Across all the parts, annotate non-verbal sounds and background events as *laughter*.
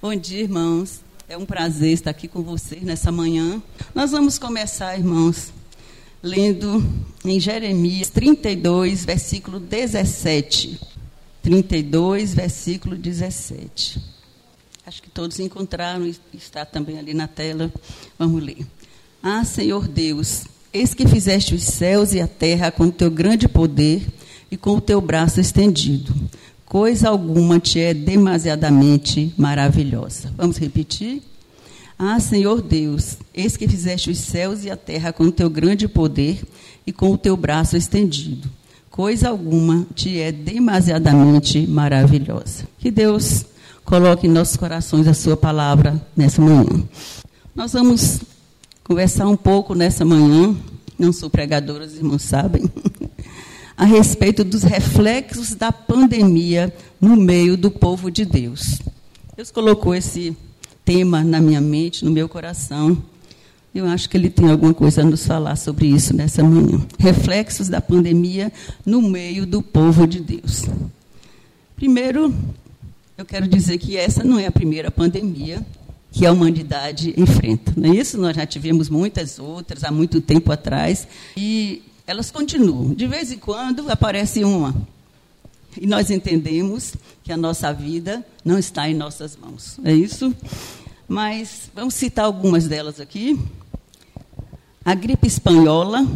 Bom dia, irmãos. É um prazer estar aqui com vocês nessa manhã. Nós vamos começar, irmãos, lendo em Jeremias 32, versículo 17. 32, versículo 17. Acho que todos encontraram, está também ali na tela. Vamos ler. Ah, Senhor Deus, eis que fizeste os céus e a terra com o teu grande poder e com o teu braço estendido coisa alguma te é demasiadamente maravilhosa. Vamos repetir? Ah, Senhor Deus, eis que fizeste os céus e a terra com o teu grande poder e com o teu braço estendido. Coisa alguma te é demasiadamente maravilhosa. Que Deus coloque em nossos corações a sua palavra nessa manhã. Nós vamos conversar um pouco nessa manhã. Não sou pregadora, os irmãos sabem. A respeito dos reflexos da pandemia no meio do povo de Deus. Deus colocou esse tema na minha mente, no meu coração. Eu acho que ele tem alguma coisa a nos falar sobre isso nessa manhã. Reflexos da pandemia no meio do povo de Deus. Primeiro, eu quero dizer que essa não é a primeira pandemia que a humanidade enfrenta. Não é isso? Nós já tivemos muitas outras há muito tempo atrás. E elas continuam. De vez em quando aparece uma. E nós entendemos que a nossa vida não está em nossas mãos. É isso? Mas vamos citar algumas delas aqui. A gripe espanhola,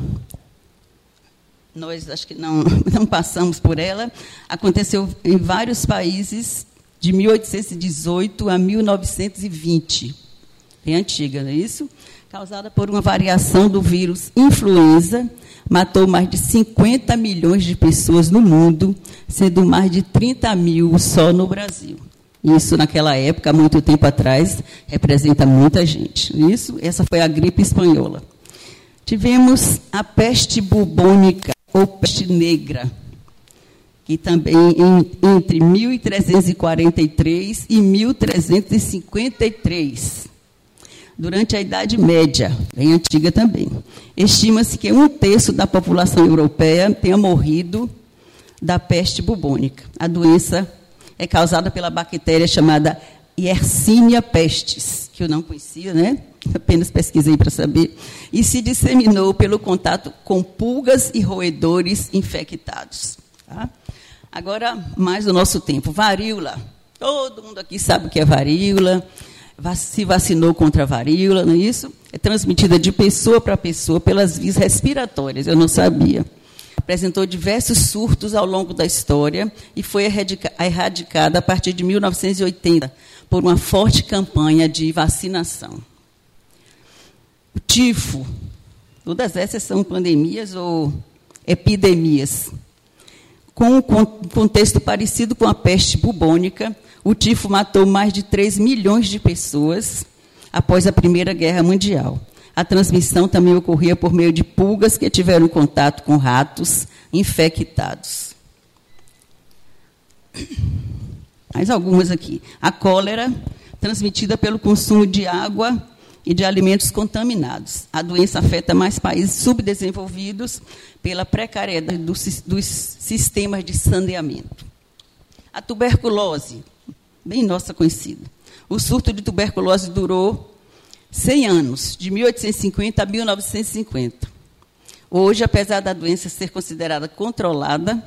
nós acho que não, *laughs* não passamos por ela, aconteceu em vários países de 1818 a 1920. Bem antiga, não é isso? Causada por uma variação do vírus influenza matou mais de 50 milhões de pessoas no mundo, sendo mais de 30 mil só no Brasil. Isso, naquela época, muito tempo atrás, representa muita gente. Isso, essa foi a gripe espanhola. Tivemos a peste bubônica, ou peste negra, que também em, entre 1343 e 1353 durante a Idade Média, bem antiga também. Estima-se que um terço da população europeia tenha morrido da peste bubônica. A doença é causada pela bactéria chamada Yersinia pestis, que eu não conhecia, né? Apenas pesquisei para saber. E se disseminou pelo contato com pulgas e roedores infectados. Tá? Agora, mais do nosso tempo. Varíola. Todo mundo aqui sabe o que é varíola se vacinou contra a varíola, não é isso? É transmitida de pessoa para pessoa pelas vias respiratórias, eu não sabia. Apresentou diversos surtos ao longo da história e foi erradicada a partir de 1980 por uma forte campanha de vacinação. O tifo, todas essas são pandemias ou epidemias. Com um contexto parecido com a peste bubônica, o tifo matou mais de 3 milhões de pessoas após a Primeira Guerra Mundial. A transmissão também ocorria por meio de pulgas que tiveram contato com ratos infectados. Mais algumas aqui. A cólera, transmitida pelo consumo de água e de alimentos contaminados. A doença afeta mais países subdesenvolvidos pela precariedade dos, dos sistemas de saneamento. A tuberculose, bem nossa conhecida. O surto de tuberculose durou 100 anos, de 1850 a 1950. Hoje, apesar da doença ser considerada controlada,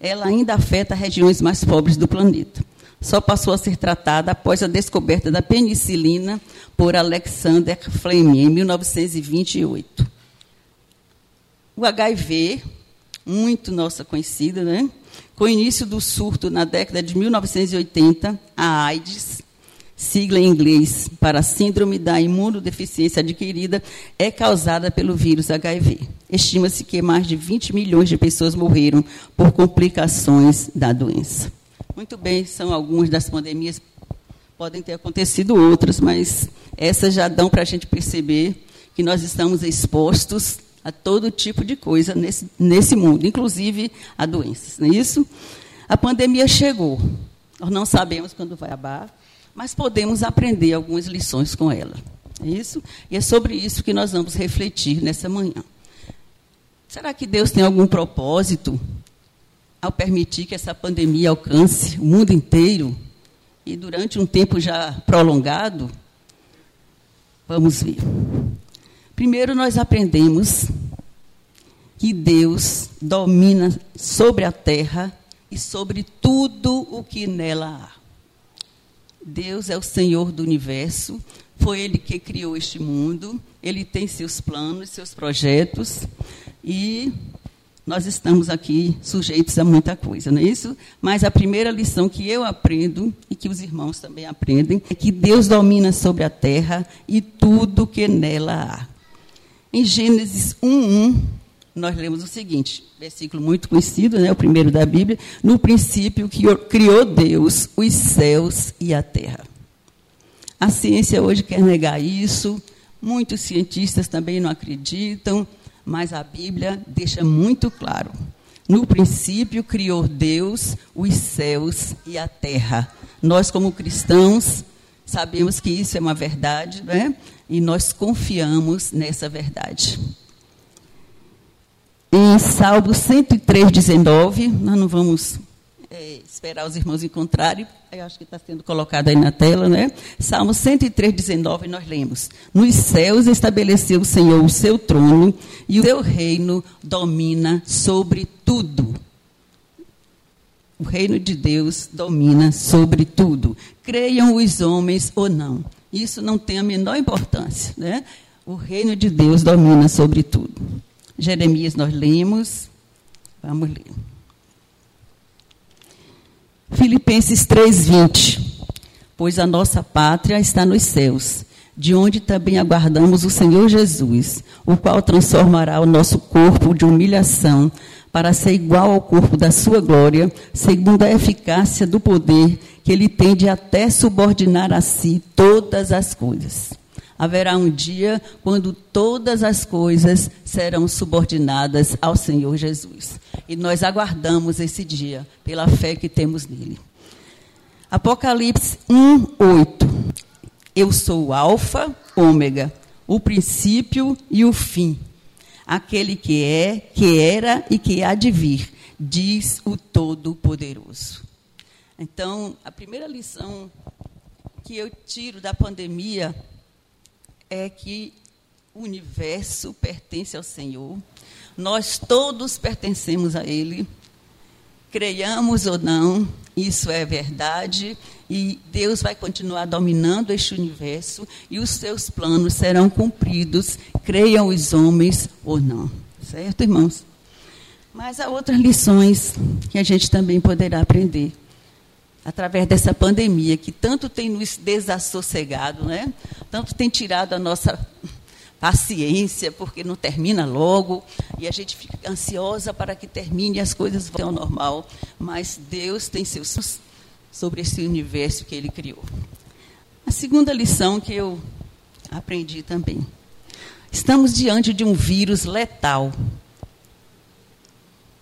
ela ainda afeta regiões mais pobres do planeta. Só passou a ser tratada após a descoberta da penicilina por Alexander Fleming, em 1928. O HIV, muito nossa conhecida, né? Com o início do surto na década de 1980, a AIDS, sigla em inglês para Síndrome da Imunodeficiência Adquirida, é causada pelo vírus HIV. Estima-se que mais de 20 milhões de pessoas morreram por complicações da doença. Muito bem, são algumas das pandemias, podem ter acontecido outras, mas essas já dão para a gente perceber que nós estamos expostos a todo tipo de coisa nesse, nesse mundo, inclusive a doenças. Não é isso? A pandemia chegou. Nós não sabemos quando vai acabar, mas podemos aprender algumas lições com ela. É isso? E é sobre isso que nós vamos refletir nessa manhã. Será que Deus tem algum propósito ao permitir que essa pandemia alcance o mundo inteiro e durante um tempo já prolongado, vamos ver. Primeiro, nós aprendemos que Deus domina sobre a terra e sobre tudo o que nela há. Deus é o Senhor do universo, foi Ele que criou este mundo, Ele tem seus planos, seus projetos, e nós estamos aqui sujeitos a muita coisa, não é isso? Mas a primeira lição que eu aprendo, e que os irmãos também aprendem, é que Deus domina sobre a terra e tudo que nela há. Em Gênesis 1:1, nós lemos o seguinte, versículo muito conhecido, né, o primeiro da Bíblia, no princípio que criou Deus os céus e a terra. A ciência hoje quer negar isso, muitos cientistas também não acreditam, mas a Bíblia deixa muito claro. No princípio criou Deus os céus e a terra. Nós, como cristãos, sabemos que isso é uma verdade, né? e nós confiamos nessa verdade. Em Salmo 103, 19, nós não vamos é, esperar os irmãos encontrarem, eu acho que está sendo colocado aí na tela, né? Salmo 103, 19, nós lemos: Nos céus estabeleceu o Senhor o seu trono, e o seu reino domina sobre tudo. O reino de Deus domina sobre tudo. Creiam os homens ou não. Isso não tem a menor importância. Né? O reino de Deus domina sobre tudo. Jeremias nós lemos. Vamos ler. Filipenses 3:20. Pois a nossa pátria está nos céus, de onde também aguardamos o Senhor Jesus, o qual transformará o nosso corpo de humilhação para ser igual ao corpo da sua glória, segundo a eficácia do poder que ele tem de até subordinar a si todas as coisas. Haverá um dia quando todas as coisas serão subordinadas ao Senhor Jesus. E nós aguardamos esse dia pela fé que temos nele. Apocalipse 1, 8. Eu sou o Alfa, Ômega, o princípio e o fim. Aquele que é, que era e que há de vir, diz o Todo-Poderoso. Então, a primeira lição que eu tiro da pandemia é que o universo pertence ao Senhor, nós todos pertencemos a Ele, creiamos ou não, isso é verdade, e Deus vai continuar dominando este universo e os seus planos serão cumpridos, creiam os homens ou não. Certo, irmãos? Mas há outras lições que a gente também poderá aprender através dessa pandemia que tanto tem nos desassossegado, né? tanto tem tirado a nossa paciência, porque não termina logo, e a gente fica ansiosa para que termine e as coisas voltem ao normal. Mas Deus tem seus sobre esse universo que Ele criou. A segunda lição que eu aprendi também. Estamos diante de um vírus letal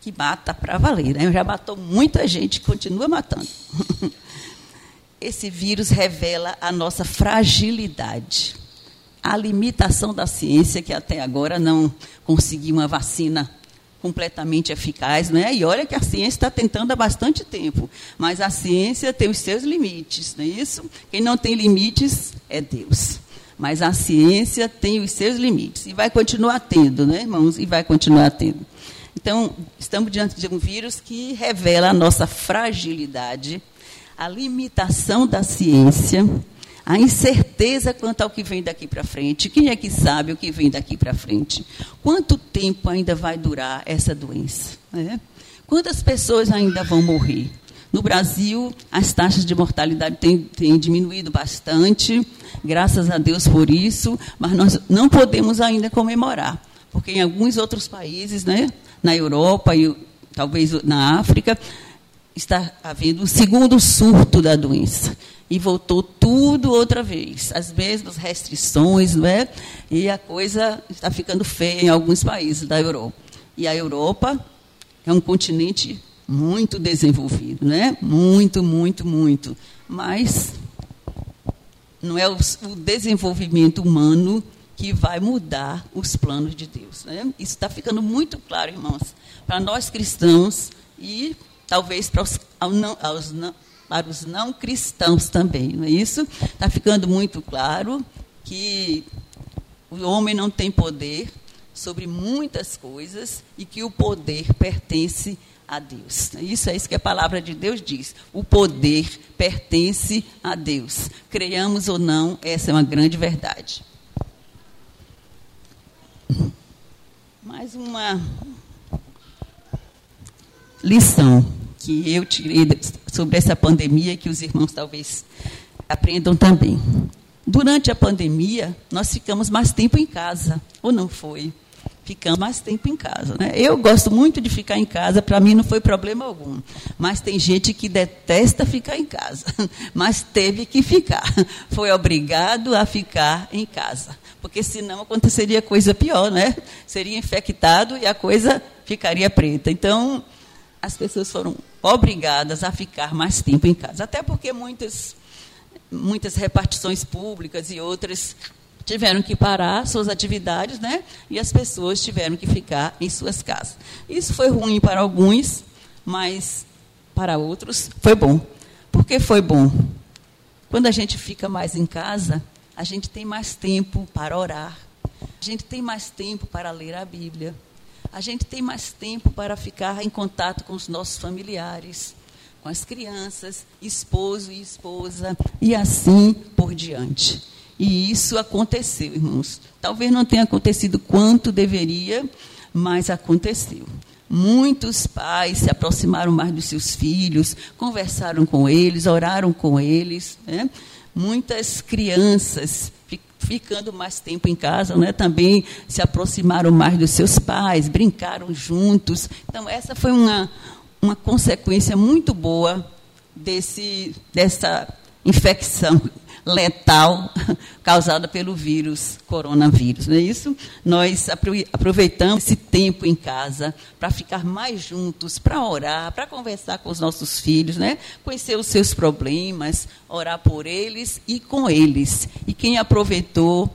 que mata para valer. Né? Já matou muita gente, continua matando. *laughs* Esse vírus revela a nossa fragilidade, a limitação da ciência, que até agora não conseguiu uma vacina completamente eficaz, né? E olha que a ciência está tentando há bastante tempo, mas a ciência tem os seus limites, não é isso? Quem não tem limites é Deus. Mas a ciência tem os seus limites e vai continuar tendo, né, irmãos? E vai continuar tendo. Então, estamos diante de um vírus que revela a nossa fragilidade, a limitação da ciência, a incerteza quanto ao que vem daqui para frente. Quem é que sabe o que vem daqui para frente? Quanto tempo ainda vai durar essa doença? Né? Quantas pessoas ainda vão morrer? No Brasil, as taxas de mortalidade têm, têm, diminuído bastante, graças a Deus por isso, mas nós não podemos ainda comemorar, porque em alguns outros países, né, na Europa e talvez na África, está havendo um segundo surto da doença. E voltou tudo outra vez, as mesmas restrições, não é? E a coisa está ficando feia em alguns países da Europa. E a Europa é um continente muito desenvolvido, né? Muito, muito, muito. Mas não é o, o desenvolvimento humano que vai mudar os planos de Deus. Né? Isso está ficando muito claro, irmãos, para nós cristãos e talvez para os, não, aos, não, para os não cristãos também, não é isso? Está ficando muito claro que o homem não tem poder sobre muitas coisas e que o poder pertence a Deus. Isso é isso que a palavra de Deus diz. O poder pertence a Deus. Creiamos ou não, essa é uma grande verdade. Mais uma lição que eu tirei sobre essa pandemia que os irmãos talvez aprendam também. Durante a pandemia, nós ficamos mais tempo em casa, ou não foi? Ficamos mais tempo em casa. Né? Eu gosto muito de ficar em casa, para mim não foi problema algum. Mas tem gente que detesta ficar em casa, *laughs* mas teve que ficar. *laughs* Foi obrigado a ficar em casa. Porque senão aconteceria coisa pior, né? Seria infectado e a coisa ficaria preta. Então, as pessoas foram obrigadas a ficar mais tempo em casa. Até porque muitas, muitas repartições públicas e outras tiveram que parar suas atividades, né? E as pessoas tiveram que ficar em suas casas. Isso foi ruim para alguns, mas para outros foi bom. Por que foi bom? Quando a gente fica mais em casa, a gente tem mais tempo para orar. A gente tem mais tempo para ler a Bíblia. A gente tem mais tempo para ficar em contato com os nossos familiares, com as crianças, esposo e esposa, e assim por diante. E isso aconteceu, irmãos. Talvez não tenha acontecido quanto deveria, mas aconteceu. Muitos pais se aproximaram mais dos seus filhos, conversaram com eles, oraram com eles. Né? Muitas crianças ficando mais tempo em casa, né, também se aproximaram mais dos seus pais, brincaram juntos. Então, essa foi uma, uma consequência muito boa desse, dessa infecção *laughs* letal *laughs* causada pelo vírus, coronavírus. Não é isso? Nós aproveitamos esse tempo em casa para ficar mais juntos, para orar, para conversar com os nossos filhos, né? conhecer os seus problemas, orar por eles e com eles. E quem aproveitou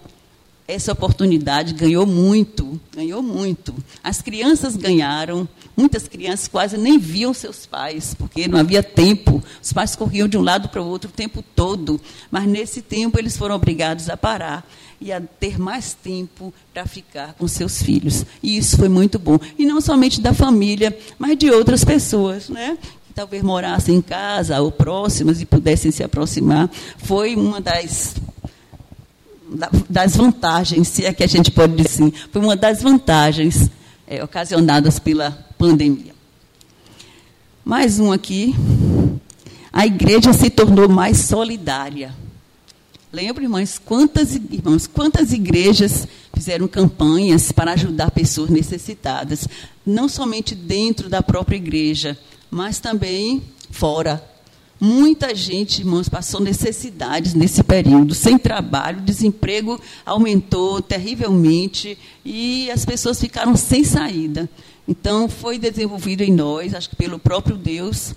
essa oportunidade ganhou muito, ganhou muito. As crianças ganharam, muitas crianças quase nem viam seus pais, porque não havia tempo. Os pais corriam de um lado para o outro o tempo todo, mas nesse tempo eles foram obrigados a parar e a ter mais tempo para ficar com seus filhos. E isso foi muito bom. E não somente da família, mas de outras pessoas, né? Que talvez morassem em casa ou próximas e pudessem se aproximar. Foi uma das das vantagens, se é que a gente pode dizer assim, foi uma das vantagens é, ocasionadas pela pandemia. Mais um aqui. A igreja se tornou mais solidária. Lembra, irmãs, quantas, irmãos, quantas igrejas fizeram campanhas para ajudar pessoas necessitadas, não somente dentro da própria igreja, mas também fora Muita gente, irmãos, passou necessidades nesse período, sem trabalho, desemprego aumentou terrivelmente e as pessoas ficaram sem saída. Então, foi desenvolvido em nós, acho que pelo próprio Deus,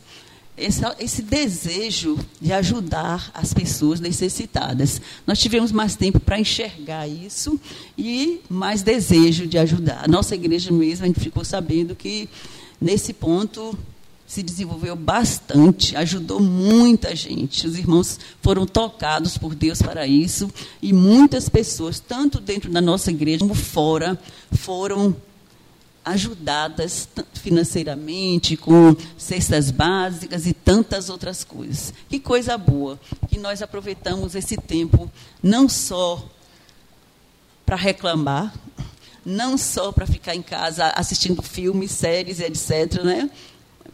esse, esse, desejo de ajudar as pessoas necessitadas. Nós tivemos mais tempo para enxergar isso e mais desejo de ajudar. A nossa igreja mesmo, a gente ficou sabendo que, nesse ponto, se desenvolveu bastante, ajudou muita gente. Os irmãos foram tocados por Deus para isso e muitas pessoas, tanto dentro da nossa igreja como fora, foram ajudadas financeiramente, com cestas básicas e tantas outras coisas. Que coisa boa que nós aproveitamos esse tempo não só para reclamar, não só para ficar em casa assistindo filmes, séries, etc., né?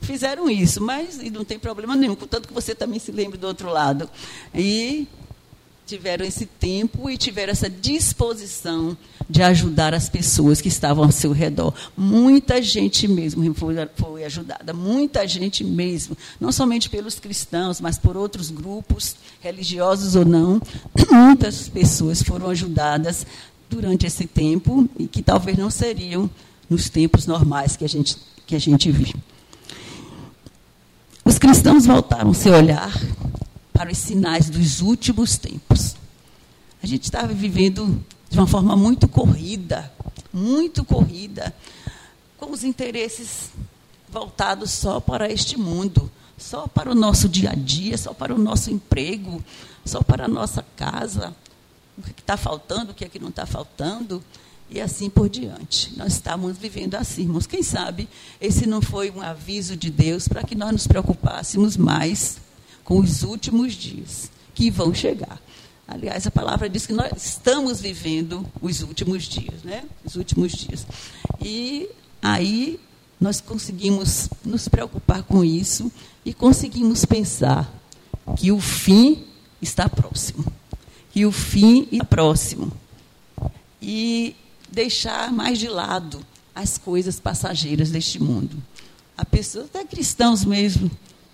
Fizeram isso, mas e não tem problema nenhum, contanto que você também se lembre do outro lado. E tiveram esse tempo e tiveram essa disposição de ajudar as pessoas que estavam ao seu redor. Muita gente mesmo foi, foi ajudada, muita gente mesmo, não somente pelos cristãos, mas por outros grupos, religiosos ou não, *clears throat* muitas pessoas foram ajudadas durante esse tempo e que talvez não seriam nos tempos normais que a gente, que a gente vive. Os cristãos voltaram seu olhar para os sinais dos últimos tempos. A gente estava vivendo de uma forma muito corrida, muito corrida, com os interesses voltados só para este mundo. só para o nosso dia a dia, só para o nosso emprego, só para a nossa casa. O que está faltando, o que é que não está faltando, e assim por diante. Nós estamos vivendo assim, irmãos. Quem sabe esse não foi um aviso de Deus para que nós nos preocupássemos mais com os últimos dias que vão chegar. Aliás, a palavra diz que nós estamos vivendo os últimos dias, né? Os últimos dias. E aí nós conseguimos nos preocupar com isso e conseguimos pensar que o fim está próximo. Que o fim está próximo. E deixar mais de lado as coisas passageiras deste mundo. Há pessoas, até cristãos mesmo,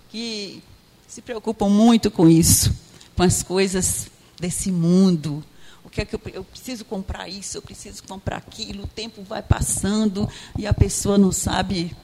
que se preocupam muito com isso, com as coisas desse mundo. O que é que eu, eu preciso comprar isso, eu preciso comprar aquilo, o tempo vai passando e a pessoa não sabe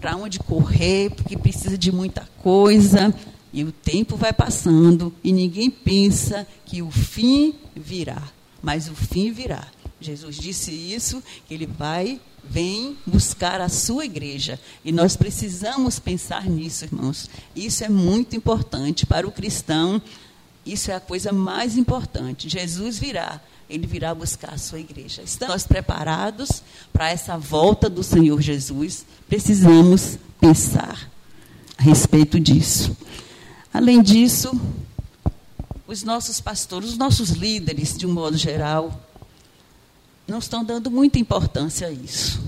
para onde correr, porque precisa de muita coisa, e o tempo vai passando e ninguém pensa que o fim virá, mas o fim virá. Jesus disse isso, que ele vai, vem buscar a sua igreja. E nós precisamos pensar nisso, irmãos. Isso é muito importante para o cristão isso é a coisa mais importante. Jesus virá, ele virá buscar a sua igreja. Estamos preparados para essa volta do Senhor Jesus? Precisamos pensar a respeito disso. Além disso, os nossos pastores, os nossos líderes, de um modo geral, não estão dando muita importância a isso.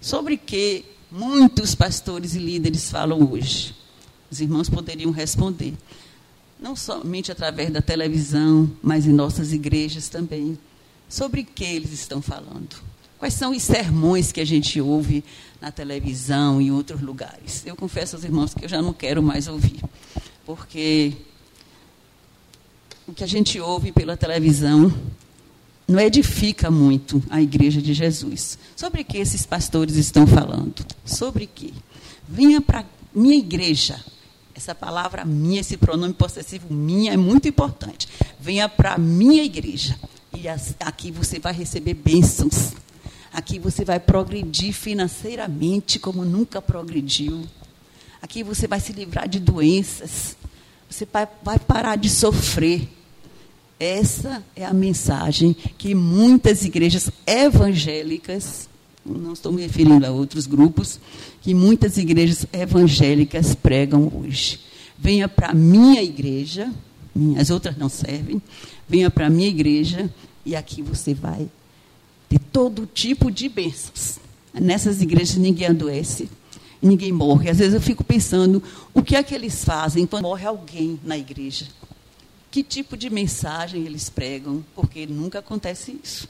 Sobre que muitos pastores e líderes falam hoje? Os irmãos poderiam responder não somente através da televisão, mas em nossas igrejas também. Sobre que eles estão falando? Quais são os sermões que a gente ouve na televisão e em outros lugares? Eu confesso aos irmãos que eu já não quero mais ouvir, porque o que a gente ouve pela televisão não edifica muito a igreja de Jesus. Sobre que esses pastores estão falando? Sobre que? Venha para minha igreja, essa palavra minha, esse pronome possessivo minha é muito importante. Venha para minha igreja. E aqui você vai receber bênçãos. Aqui você vai progredir financeiramente como nunca progrediu. Aqui você vai se livrar de doenças. Você vai parar de sofrer. Essa é a mensagem que muitas igrejas evangélicas não estou me referindo a outros grupos, que muitas igrejas evangélicas pregam hoje. Venha para a minha igreja, as outras não servem, venha para a minha igreja e aqui você vai ter todo tipo de bênçãos. Nessas igrejas ninguém adoece, ninguém morre. Às vezes eu fico pensando, o que é que eles fazem quando morre alguém na igreja? Que tipo de mensagem eles pregam? Porque nunca acontece isso.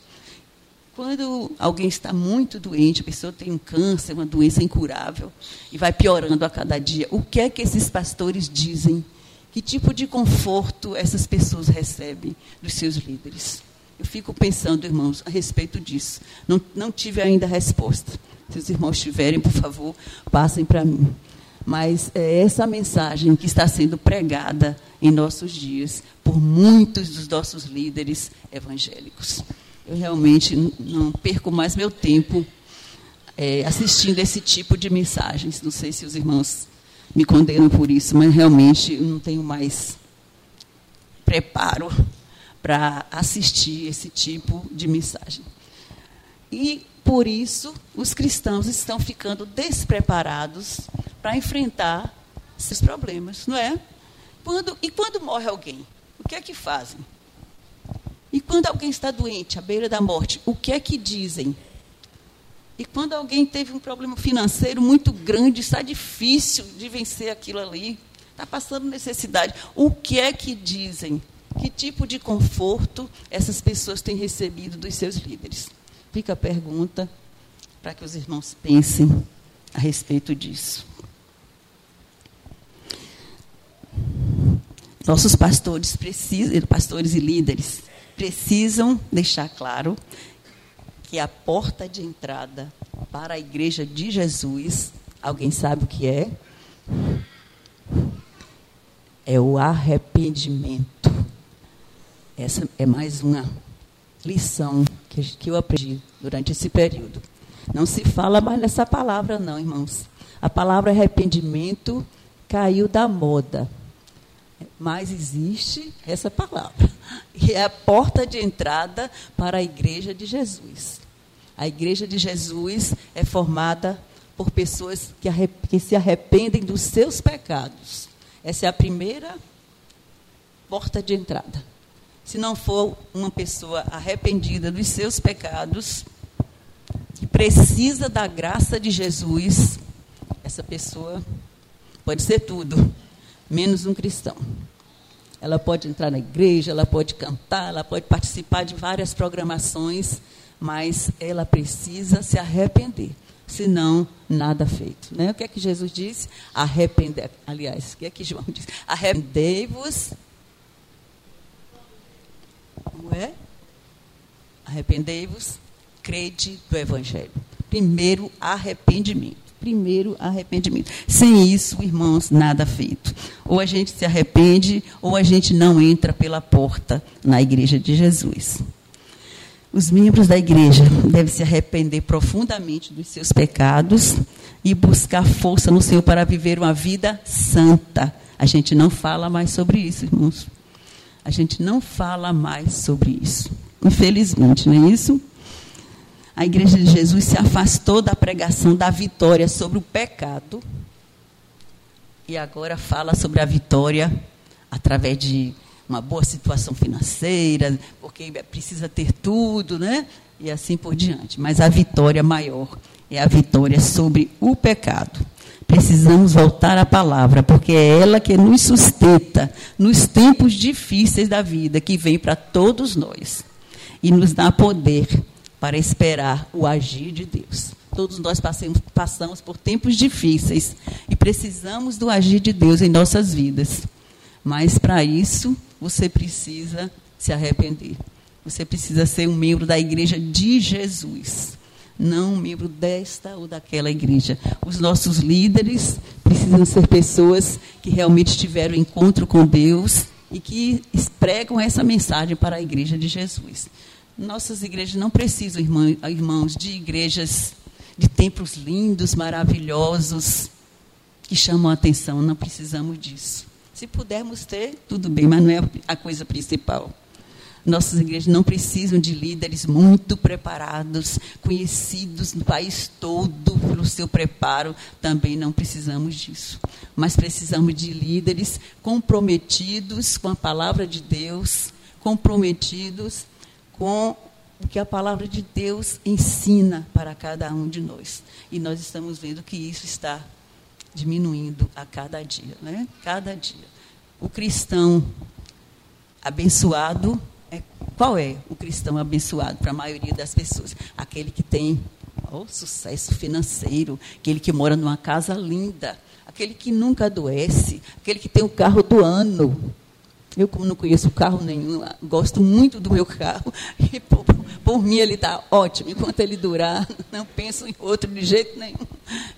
Quando alguém está muito doente, a pessoa tem um câncer, uma doença incurável, e vai piorando a cada dia, o que é que esses pastores dizem? Que tipo de conforto essas pessoas recebem dos seus líderes? Eu fico pensando, irmãos, a respeito disso. Não, não tive ainda resposta. Se os irmãos tiverem, por favor, passem para mim. Mas é essa mensagem que está sendo pregada em nossos dias por muitos dos nossos líderes evangélicos eu realmente não perco mais meu tempo é, assistindo esse tipo de mensagens. Não sei se os irmãos me condenam por isso, mas realmente eu não tenho mais preparo para assistir esse tipo de mensagem. E por isso os cristãos estão ficando despreparados para enfrentar esses problemas, não é? Quando, e quando morre alguém, o que é que fazem? E quando alguém está doente, à beira da morte, o que é que dizem? E quando alguém teve um problema financeiro muito grande, está difícil de vencer aquilo ali, está passando necessidade, o que é que dizem? Que tipo de conforto essas pessoas têm recebido dos seus líderes? Fica a pergunta para que os irmãos pensem a respeito disso. Nossos pastores precisam, pastores e líderes, precisam deixar claro que a porta de entrada para a igreja de Jesus, alguém sabe o que é? É o arrependimento. Essa é mais uma lição que eu aprendi durante esse período. Não se fala mais nessa palavra, não, irmãos. A palavra arrependimento caiu da moda. Mas existe essa palavra. E é a porta de entrada para a igreja de Jesus. A igreja de Jesus é formada por pessoas que, que se arrependem dos seus pecados. Essa é a primeira porta de entrada. Se não for uma pessoa arrependida dos seus pecados, que precisa da graça de Jesus, essa pessoa pode ser tudo, menos um cristão. Ela pode entrar na igreja, ela pode cantar, ela pode participar de várias programações, mas ela precisa se arrepender, senão nada feito. Né? O que é que Jesus disse? Arrepender. Aliás, o que é que João disse? Arrependei-vos. Como é? Arrependei-vos, crede do Evangelho. Primeiro, arrependimento primeiro arrependimento. Sem isso, irmãos, nada feito. Ou a gente se arrepende, ou a gente não entra pela porta na igreja de Jesus. Os membros da igreja devem se arrepender profundamente dos seus pecados e buscar força no Senhor para viver uma vida santa. A gente não fala mais sobre isso, irmãos. A gente não fala mais sobre isso. Infelizmente, não é isso? A igreja de Jesus se afastou da pregação da vitória sobre o pecado e agora fala sobre a vitória através de uma boa situação financeira, porque precisa ter tudo, né? E assim por diante. Mas a vitória maior é a vitória sobre o pecado. Precisamos voltar à palavra, porque é ela que nos sustenta nos tempos difíceis da vida que vem para todos nós e nos dá poder para esperar o agir de Deus. Todos nós passamos, passamos por tempos difíceis e precisamos do agir de Deus em nossas vidas. Mas para isso, você precisa se arrepender. Você precisa ser um membro da igreja de Jesus, não um membro desta ou daquela igreja. Os nossos líderes precisam ser pessoas que realmente tiveram encontro com Deus e que pregam essa mensagem para a igreja de Jesus. Nossas igrejas não precisam, irmãos, de igrejas de templos lindos, maravilhosos, que chamam a atenção. Não precisamos disso. Se pudermos ter, tudo bem, mas não é a coisa principal. Nossas igrejas não precisam de líderes muito preparados, conhecidos no país todo pelo seu preparo, também não precisamos disso. Mas precisamos de líderes comprometidos com a palavra de Deus, comprometidos com o que a palavra de Deus ensina para cada um de nós. E nós estamos vendo que isso está diminuindo a cada dia, né? Cada dia. O cristão abençoado é qual é o cristão abençoado para a maioria das pessoas? Aquele que tem oh, sucesso financeiro, aquele que mora numa casa linda, aquele que nunca adoece, aquele que tem o carro do ano, eu, como não conheço carro nenhum, gosto muito do meu carro. *laughs* E por, por mim ele está ótimo. Enquanto ele durar, *laughs* não penso em outro de jeito nenhum.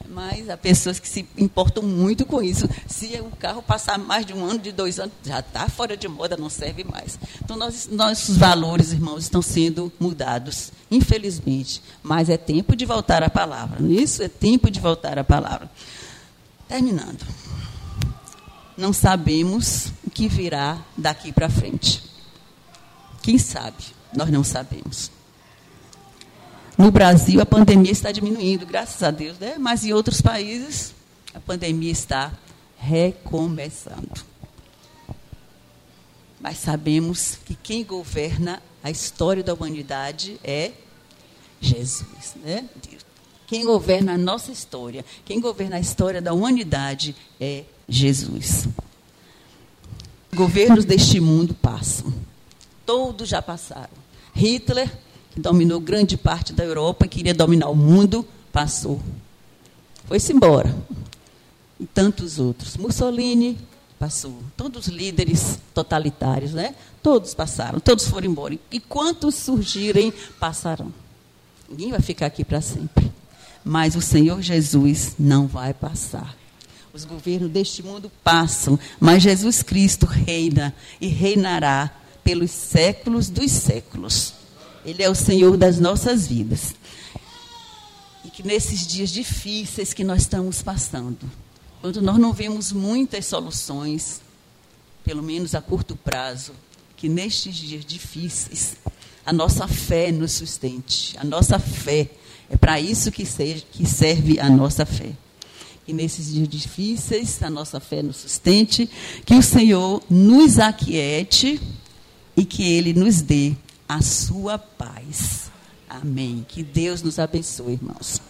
Mas há pessoas que se importam muito com isso. Se o carro passar mais de um ano, de dois anos, já está fora de moda, não serve mais. Então, nós, nossos valores, irmãos, estão sendo mudados, infelizmente. Mas é tempo de voltar à palavra. Isso é tempo de voltar à palavra. Terminando não sabemos o que virá daqui para frente. Quem sabe? Nós não sabemos. No Brasil, a pandemia está diminuindo, graças a Deus, né? mas em outros países, a pandemia está recomeçando. Mas sabemos que quem governa a história da humanidade é Jesus, né? Quem governa a nossa história, quem governa a história da humanidade é Jesus. Governos deste mundo passam. Todos já passaram. Hitler, que dominou grande parte da Europa e queria dominar o mundo, passou. Foi-se embora. E tantos outros. Mussolini passou. Todos os líderes totalitários, né? Todos passaram, todos foram embora. E quantos surgirem, passarão. Ninguém vai ficar aqui para sempre. Mas o Senhor Jesus não vai passar. Os governos deste mundo passam, mas Jesus Cristo reina e reinará pelos séculos dos séculos. Ele é o Senhor das nossas vidas. E que nesses dias difíceis que nós estamos passando, Quando nós não vemos muitas soluções, pelo menos a curto prazo, que nestes dias difíceis, a nossa fé nos sustente. A nossa fé é para isso que, que serve a nossa fé. Que nesses dias difíceis a nossa fé nos sustente, que o Senhor nos aquiete e que Ele nos dê a sua paz. Amém. Que Deus nos abençoe, irmãos.